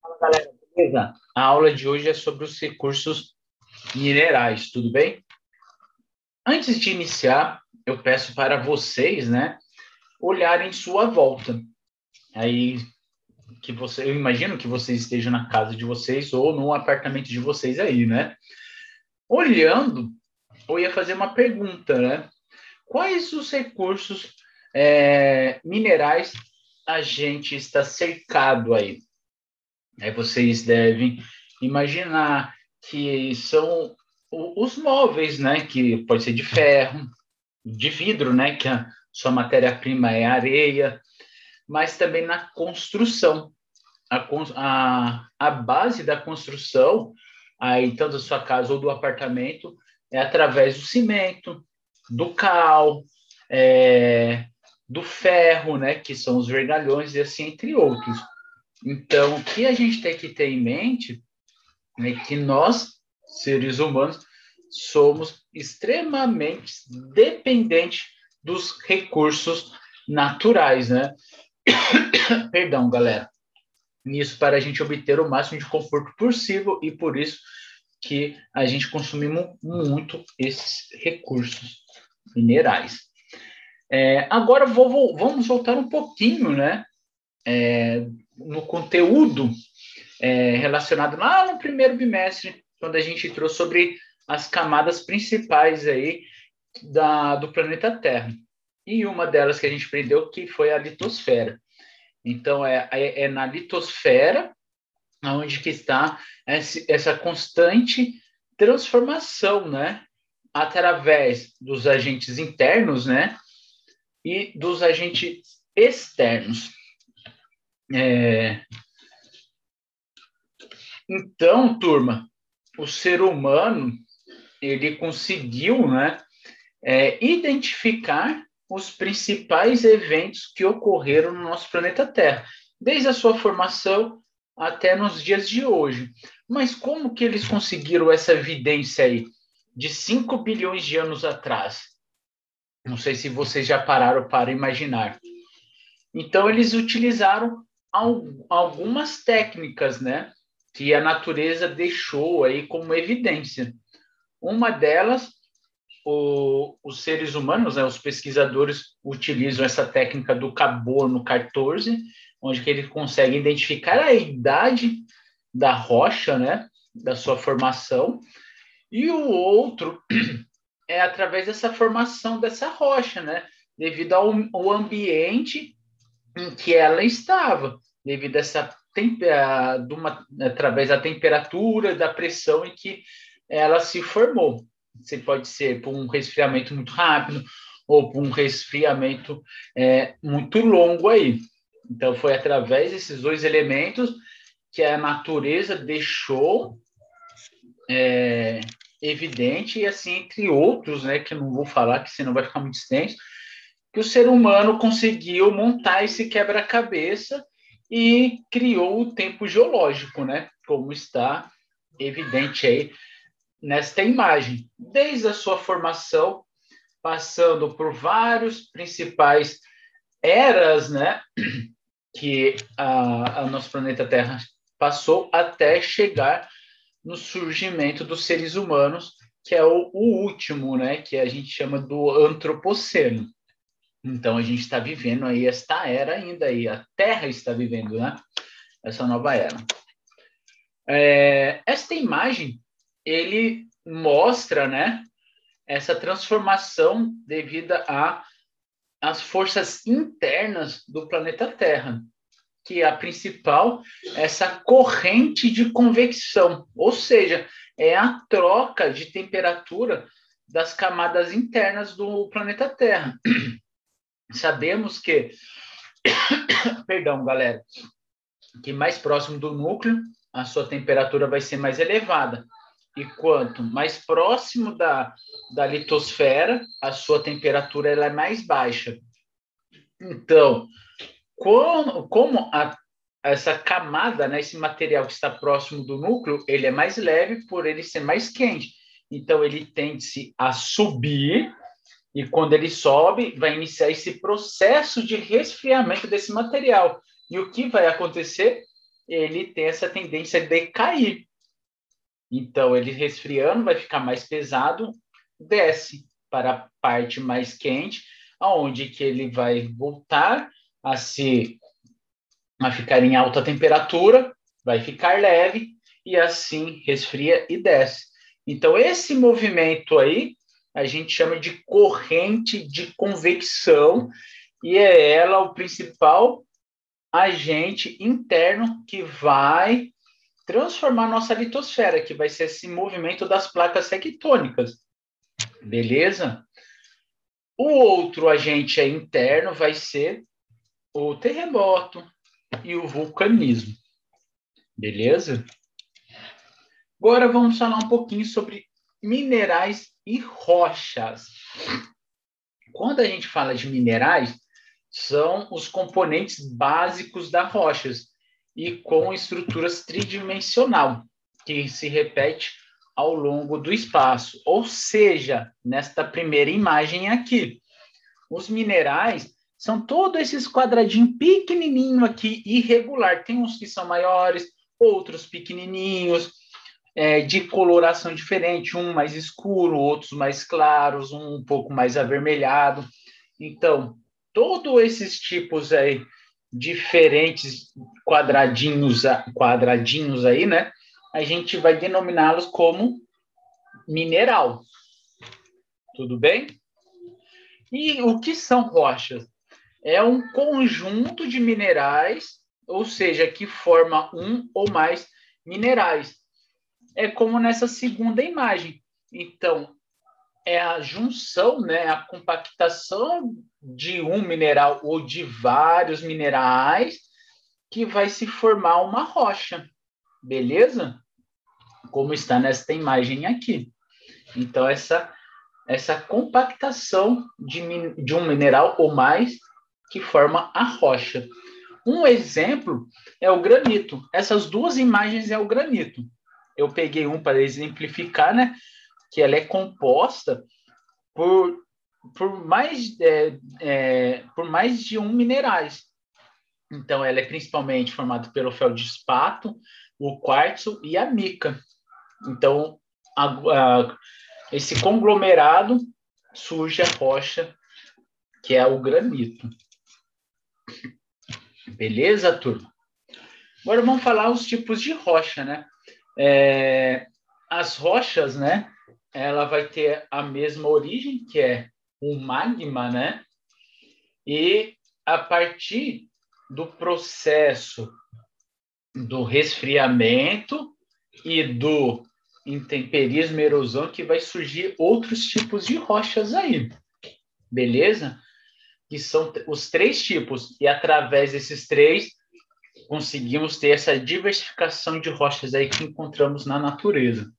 Fala, galera, beleza? A aula de hoje é sobre os recursos minerais, tudo bem? Antes de iniciar, eu peço para vocês, né, olharem sua volta. Aí que você, eu imagino que vocês estejam na casa de vocês ou no apartamento de vocês aí, né? Olhando, eu ia fazer uma pergunta, né? Quais os recursos é, minerais a gente está cercado aí? Aí vocês devem imaginar que são os móveis, né? Que pode ser de ferro, de vidro, né? Que a sua matéria-prima é areia, mas também na construção. A, a, a base da construção, aí tanto da sua casa ou do apartamento, é através do cimento, do cal, é, do ferro, né, que são os vergalhões e assim entre outros. Então, o que a gente tem que ter em mente é que nós, seres humanos, somos extremamente dependentes dos recursos naturais, né? Perdão, galera. Isso para a gente obter o máximo de conforto possível e por isso que a gente consumimos muito esses recursos minerais. É, agora vou, vou, vamos voltar um pouquinho, né, é, no conteúdo é, relacionado lá no primeiro bimestre, quando a gente trouxe sobre as camadas principais aí da, do planeta Terra. E uma delas que a gente aprendeu que foi a litosfera. Então, é, é, é na litosfera onde que está essa constante transformação, né? Através dos agentes internos, né? E dos agentes externos. É... Então, turma, o ser humano ele conseguiu, né, é, identificar os principais eventos que ocorreram no nosso planeta Terra, desde a sua formação até nos dias de hoje. Mas como que eles conseguiram essa evidência aí de 5 bilhões de anos atrás? Não sei se vocês já pararam para imaginar. Então eles utilizaram algumas técnicas, né, que a natureza deixou aí como evidência. Uma delas o, os seres humanos, né, os pesquisadores utilizam essa técnica do carbono 14, onde que ele consegue identificar a idade da rocha, né, da sua formação, e o outro é através dessa formação dessa rocha, né, devido ao, ao ambiente em que ela estava, devido a essa uma, através da temperatura, da pressão em que ela se formou. Você pode ser por um resfriamento muito rápido ou por um resfriamento é, muito longo aí. Então, foi através desses dois elementos que a natureza deixou é, evidente, e assim, entre outros, né, que eu não vou falar, que senão vai ficar muito extenso, que o ser humano conseguiu montar esse quebra-cabeça e criou o tempo geológico, né, como está evidente aí nesta imagem, desde a sua formação, passando por vários principais eras, né, que a, a nosso planeta Terra passou até chegar no surgimento dos seres humanos, que é o, o último, né, que a gente chama do antropoceno. Então a gente está vivendo aí esta era ainda aí, a Terra está vivendo, né, essa nova era. É, esta imagem ele mostra, né, essa transformação devido a as forças internas do planeta Terra, que é a principal, essa corrente de convecção, ou seja, é a troca de temperatura das camadas internas do planeta Terra. Sabemos que, perdão, galera, que mais próximo do núcleo, a sua temperatura vai ser mais elevada. E quanto mais próximo da, da litosfera, a sua temperatura ela é mais baixa. Então, como, como a, essa camada, né, esse material que está próximo do núcleo, ele é mais leve por ele ser mais quente. Então, ele tende-se a subir, e quando ele sobe, vai iniciar esse processo de resfriamento desse material. E o que vai acontecer? ele tem essa tendência de cair. Então, ele resfriando vai ficar mais pesado, desce para a parte mais quente, aonde que ele vai voltar a se a ficar em alta temperatura, vai ficar leve e assim resfria e desce. Então esse movimento aí a gente chama de corrente de convecção e é ela o principal agente interno que vai transformar nossa litosfera, que vai ser esse movimento das placas tectônicas. Beleza? O outro agente interno vai ser o terremoto e o vulcanismo. Beleza? Agora vamos falar um pouquinho sobre minerais e rochas. Quando a gente fala de minerais, são os componentes básicos das rochas e com estruturas tridimensional, que se repete ao longo do espaço. Ou seja, nesta primeira imagem aqui, os minerais são todos esses quadradinhos pequenininho aqui, irregular. Tem uns que são maiores, outros pequenininhos, é, de coloração diferente, um mais escuro, outros mais claros, um um pouco mais avermelhado. Então, todos esses tipos aí diferentes quadradinhos, quadradinhos aí, né? A gente vai denominá-los como mineral. Tudo bem? E o que são rochas? É um conjunto de minerais, ou seja, que forma um ou mais minerais. É como nessa segunda imagem. Então, é a junção, né, a compactação de um mineral ou de vários minerais que vai se formar uma rocha, beleza? Como está nesta imagem aqui. Então, essa, essa compactação de, de um mineral ou mais que forma a rocha. Um exemplo é o granito. Essas duas imagens é o granito. Eu peguei um para exemplificar, né? que ela é composta por, por, mais, é, é, por mais de um minerais. Então, ela é principalmente formada pelo feldespato, o quartzo e a mica. Então, a, a, esse conglomerado surge a rocha, que é o granito. Beleza, turma? Agora vamos falar os tipos de rocha, né? É, as rochas, né? ela vai ter a mesma origem, que é o magma, né? E a partir do processo do resfriamento e do intemperismo, erosão, que vai surgir outros tipos de rochas aí, beleza? Que são os três tipos, e através desses três conseguimos ter essa diversificação de rochas aí que encontramos na natureza.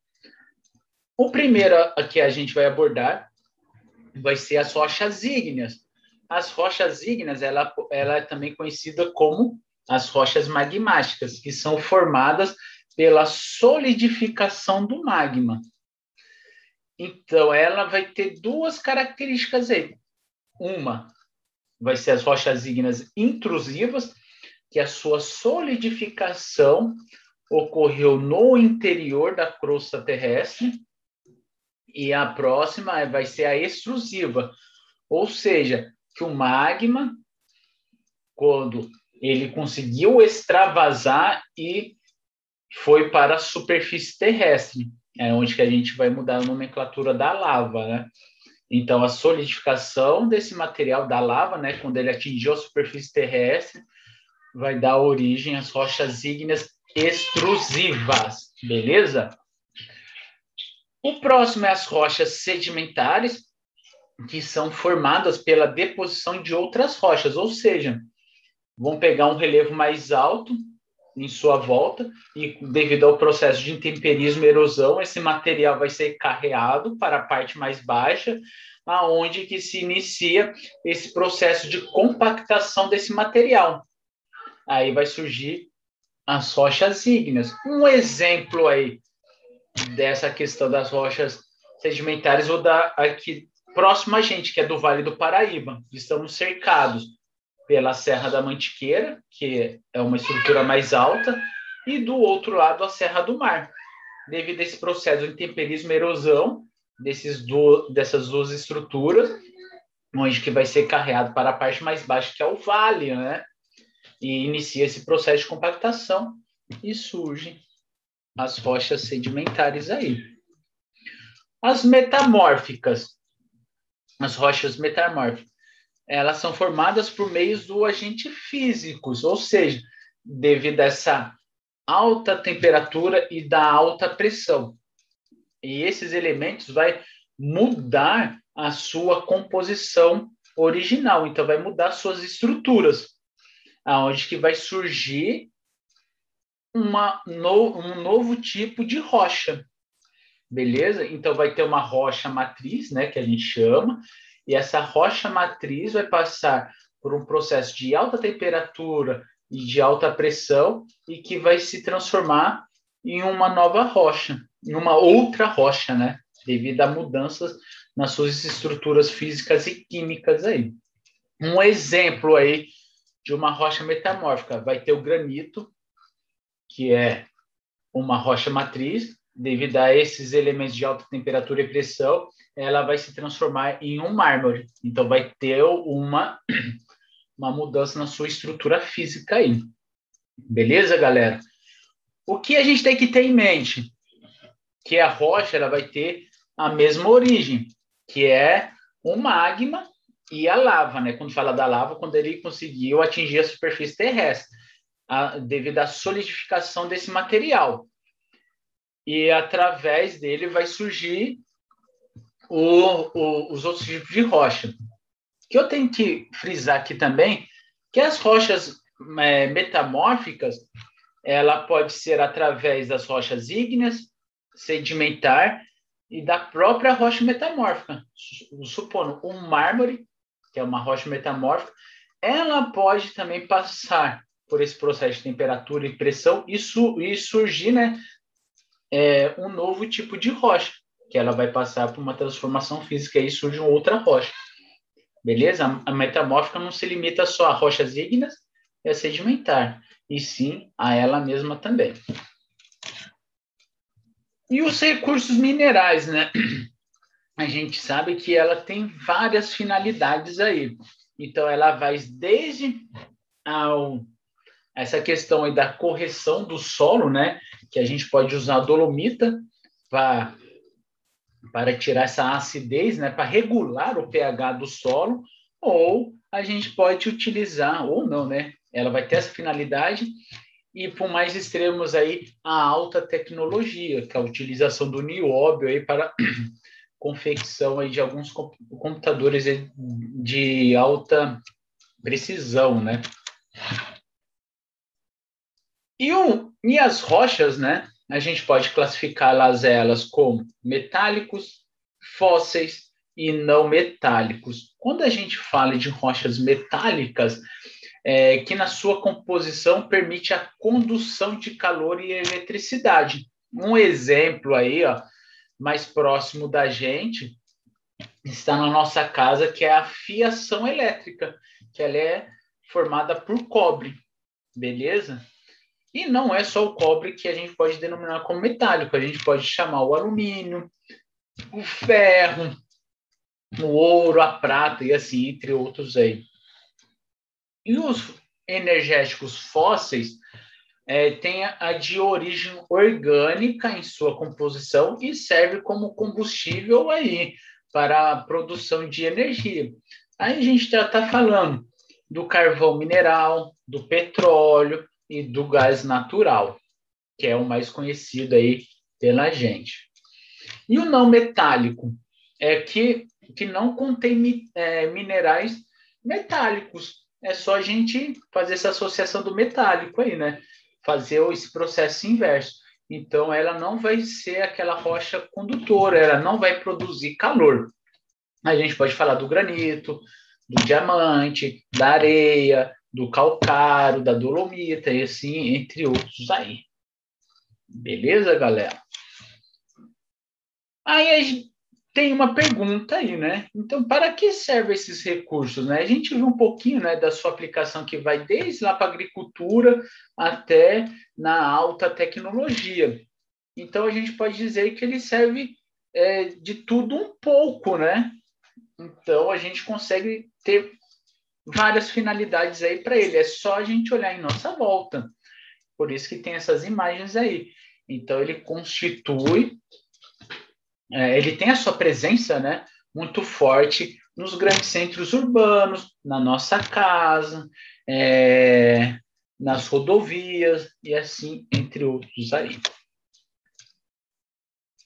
O primeiro que a gente vai abordar vai ser as rochas ígneas. As rochas ígneas, ela, ela é também conhecida como as rochas magmáticas, que são formadas pela solidificação do magma. Então, ela vai ter duas características aí. Uma vai ser as rochas ígneas intrusivas, que a sua solidificação ocorreu no interior da crosta terrestre, e a próxima vai ser a extrusiva, ou seja, que o magma, quando ele conseguiu extravasar e foi para a superfície terrestre, é onde que a gente vai mudar a nomenclatura da lava, né? Então, a solidificação desse material da lava, né, quando ele atingiu a superfície terrestre, vai dar origem às rochas ígneas extrusivas, beleza? O próximo é as rochas sedimentares, que são formadas pela deposição de outras rochas, ou seja, vão pegar um relevo mais alto em sua volta e devido ao processo de intemperismo e erosão, esse material vai ser carreado para a parte mais baixa, aonde que se inicia esse processo de compactação desse material. Aí vai surgir as rochas ígneas. Um exemplo aí dessa questão das rochas sedimentares, vou dar aqui próximo a gente, que é do Vale do Paraíba. Estamos cercados pela Serra da Mantiqueira, que é uma estrutura mais alta, e do outro lado a Serra do Mar. Devido a esse processo de intemperismo e erosão desses do, dessas duas estruturas, onde que vai ser carreado para a parte mais baixa, que é o vale, né? E inicia esse processo de compactação e surgem as rochas sedimentares aí. As metamórficas, as rochas metamórficas, elas são formadas por meios do agente físicos, ou seja, devido a essa alta temperatura e da alta pressão. E esses elementos vai mudar a sua composição original, então vai mudar suas estruturas, aonde que vai surgir uma, no, um novo tipo de rocha, beleza? Então vai ter uma rocha matriz, né, que a gente chama, e essa rocha matriz vai passar por um processo de alta temperatura e de alta pressão e que vai se transformar em uma nova rocha, em uma outra rocha, né? Devido a mudanças nas suas estruturas físicas e químicas aí. Um exemplo aí de uma rocha metamórfica vai ter o granito, que é uma rocha matriz, devido a esses elementos de alta temperatura e pressão, ela vai se transformar em um mármore. Então, vai ter uma, uma mudança na sua estrutura física aí. Beleza, galera? O que a gente tem que ter em mente? Que a rocha ela vai ter a mesma origem, que é o magma e a lava, né? Quando fala da lava, quando ele conseguiu atingir a superfície terrestre, a, devido à solidificação desse material. E através dele vai surgir o, o, os outros tipos de rocha. que eu tenho que frisar aqui também que as rochas é, metamórficas ela pode ser através das rochas ígneas, sedimentar e da própria rocha metamórfica. Supondo um mármore, que é uma rocha metamórfica, ela pode também passar por esse processo de temperatura e pressão e, su e surgir né, é, um novo tipo de rocha que ela vai passar por uma transformação física e surge uma outra rocha. Beleza? A metamórfica não se limita só a rochas ígneas e a sedimentar, e sim a ela mesma também. E os recursos minerais, né? A gente sabe que ela tem várias finalidades aí. Então, ela vai desde ao, essa questão aí da correção do solo, né? Que a gente pode usar a dolomita para para tirar essa acidez, né, para regular o pH do solo, ou a gente pode utilizar, ou não, né? Ela vai ter essa finalidade e por mais extremos aí a alta tecnologia, que é a utilização do nióbio aí para confecção aí de alguns computadores de alta precisão, né? E, o, e as rochas, né? a gente pode classificá-las elas como metálicos, fósseis e não metálicos. Quando a gente fala de rochas metálicas, é, que na sua composição permite a condução de calor e eletricidade. Um exemplo aí, ó, mais próximo da gente, está na nossa casa, que é a fiação elétrica, que ela é formada por cobre, beleza? E não é só o cobre que a gente pode denominar como metálico, a gente pode chamar o alumínio, o ferro, o ouro, a prata e assim, entre outros aí. E os energéticos fósseis é, têm a de origem orgânica em sua composição e serve como combustível aí para a produção de energia. Aí a gente já está falando do carvão mineral, do petróleo, e do gás natural, que é o mais conhecido aí pela gente. E o não metálico é que, que não contém é, minerais metálicos. É só a gente fazer essa associação do metálico aí, né? Fazer esse processo inverso. Então, ela não vai ser aquela rocha condutora, ela não vai produzir calor. A gente pode falar do granito, do diamante, da areia, do calcário, da dolomita, e assim, entre outros aí. Beleza, galera? Aí tem uma pergunta aí, né? Então, para que servem esses recursos? Né? A gente viu um pouquinho né, da sua aplicação que vai desde lá para a agricultura até na alta tecnologia. Então, a gente pode dizer que ele serve é, de tudo um pouco, né? Então, a gente consegue ter várias finalidades aí para ele. É só a gente olhar em nossa volta. Por isso que tem essas imagens aí. Então, ele constitui é, ele tem a sua presença né, muito forte nos grandes centros urbanos, na nossa casa, é, nas rodovias e assim, entre outros aí.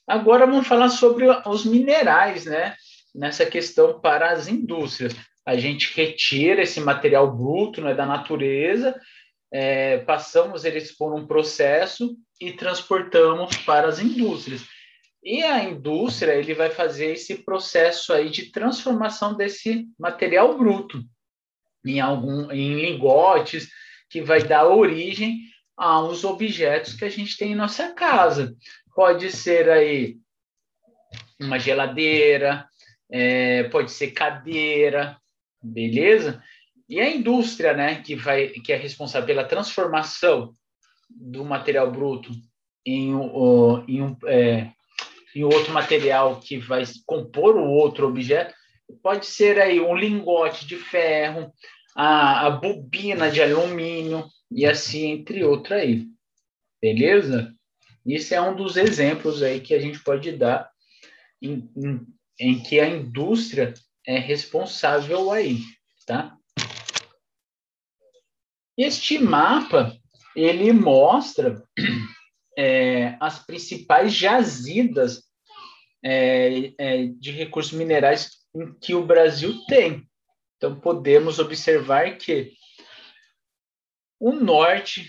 Agora vamos falar sobre os minerais, né? Nessa questão para as indústrias. A gente retira esse material bruto né, da natureza, é, passamos eles por um processo e transportamos para as indústrias. E a indústria ele vai fazer esse processo aí de transformação desse material bruto em algum em lingotes que vai dar origem aos objetos que a gente tem em nossa casa. Pode ser aí uma geladeira, é, pode ser cadeira, beleza? E a indústria, né, que vai que é responsável pela transformação do material bruto em, em um, é, e outro material que vai compor o outro objeto, pode ser aí um lingote de ferro, a, a bobina de alumínio e assim entre outros aí. Beleza? Isso é um dos exemplos aí que a gente pode dar em, em, em que a indústria é responsável aí, tá? Este mapa, ele mostra é, as principais jazidas é, é, de recursos minerais que o Brasil tem. Então, podemos observar que o norte,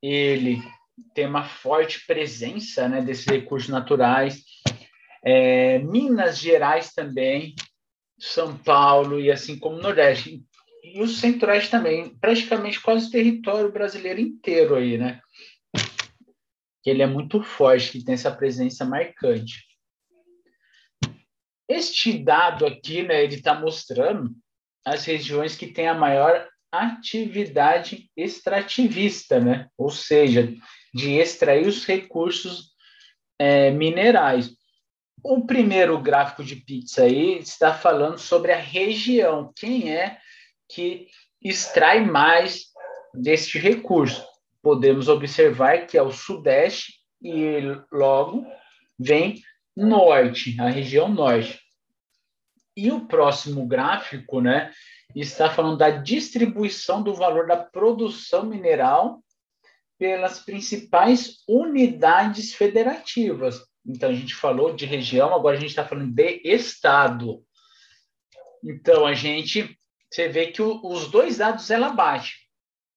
ele tem uma forte presença né, desses recursos naturais, é, Minas Gerais também, São Paulo e assim como o Nordeste. E o Centro-Oeste também, praticamente quase o território brasileiro inteiro aí, né? Que ele é muito forte, que tem essa presença marcante. Este dado aqui, né, ele está mostrando as regiões que têm a maior atividade extrativista, né? ou seja, de extrair os recursos é, minerais. O primeiro gráfico de pizza aí está falando sobre a região, quem é que extrai mais deste recurso podemos observar que é o sudeste e logo vem norte, a região norte. E o próximo gráfico, né, está falando da distribuição do valor da produção mineral pelas principais unidades federativas. Então, a gente falou de região, agora a gente está falando de estado. Então, a gente, você vê que o, os dois dados ela bate.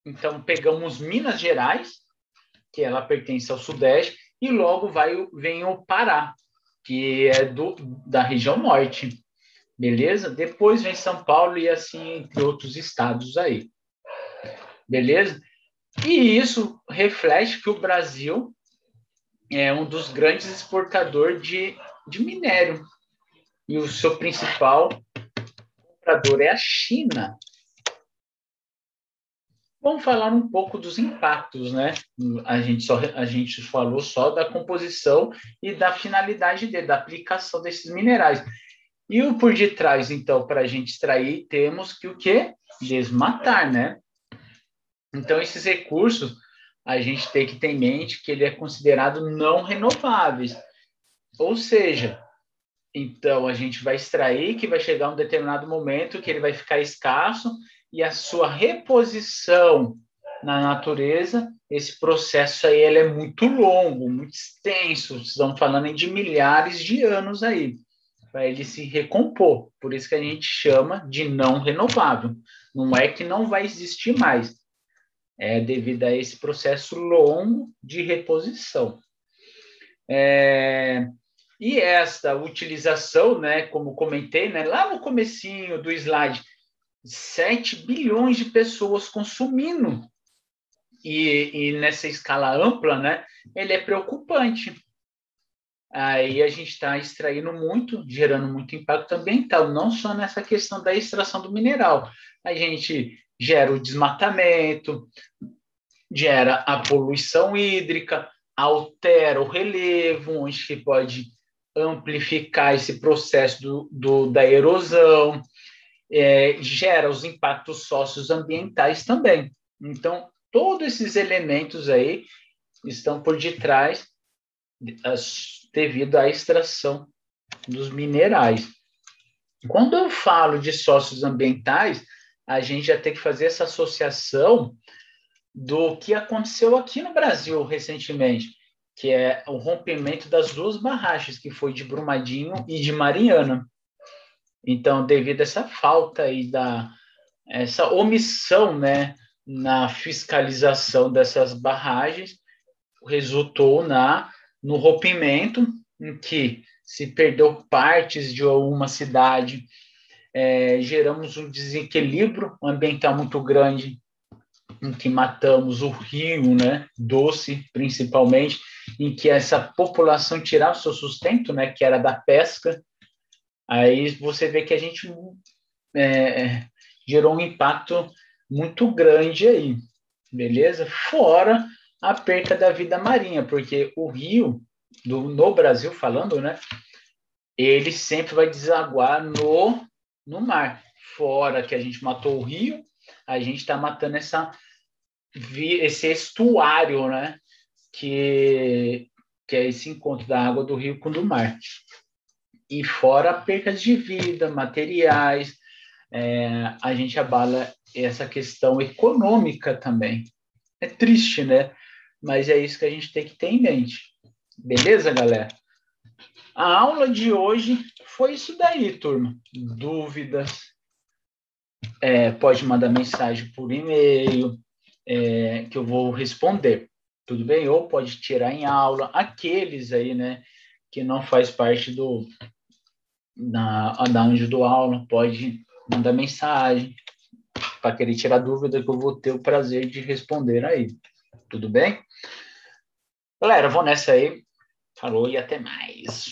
Então, pegamos Minas Gerais, que ela pertence ao Sudeste, e logo vai, vem o Pará, que é do, da região Norte. Beleza? Depois vem São Paulo e assim entre outros estados aí. Beleza? E isso reflete que o Brasil é um dos grandes exportadores de, de minério. E o seu principal comprador é a China. Vamos falar um pouco dos impactos, né? A gente, só, a gente falou só da composição e da finalidade dele, da aplicação desses minerais. E o por detrás, então, para a gente extrair, temos que o quê? Desmatar, né? Então, esses recursos, a gente tem que ter em mente que ele é considerado não renováveis. Ou seja, então a gente vai extrair que vai chegar um determinado momento que ele vai ficar escasso e a sua reposição na natureza, esse processo aí ele é muito longo, muito extenso, estamos falando de milhares de anos aí, para ele se recompor. Por isso que a gente chama de não renovável. Não é que não vai existir mais, é devido a esse processo longo de reposição. É, e esta utilização, né, como comentei, né, lá no comecinho do slide, 7 bilhões de pessoas consumindo. E, e, nessa escala ampla, né, ele é preocupante. aí a gente está extraindo muito, gerando muito impacto ambiental, não só nessa questão da extração do mineral. A gente gera o desmatamento, gera a poluição hídrica, altera o relevo, onde que pode amplificar esse processo do, do da erosão, é, gera os impactos socioambientais também. Então, todos esses elementos aí estão por detrás devido à extração dos minerais. Quando eu falo de sócios ambientais, a gente já tem que fazer essa associação do que aconteceu aqui no Brasil recentemente, que é o rompimento das duas barragens, que foi de Brumadinho e de Mariana. Então, devido a essa falta aí da essa omissão, né, na fiscalização dessas barragens, resultou na no rompimento em que se perdeu partes de uma cidade, é, geramos um desequilíbrio ambiental muito grande, em que matamos o rio, né, doce principalmente, em que essa população tirava seu sustento, né, que era da pesca, aí você vê que a gente é, gerou um impacto muito grande aí, beleza? Fora a perca da vida marinha, porque o rio, do, no Brasil falando, né, ele sempre vai desaguar no, no mar. Fora que a gente matou o rio, a gente está matando essa, esse estuário, né, que, que é esse encontro da água do rio com do mar. E fora percas de vida, materiais, é, a gente abala essa questão econômica também. É triste, né? Mas é isso que a gente tem que ter em mente. Beleza, galera? A aula de hoje foi isso daí, turma. Dúvidas, é, pode mandar mensagem por e-mail, é, que eu vou responder. Tudo bem? Ou pode tirar em aula. Aqueles aí, né, que não faz parte do da anjo do aula, pode mandar mensagem para querer tirar dúvida que eu vou ter o prazer de responder aí. Tudo bem? Galera, vou nessa aí. Falou e até mais.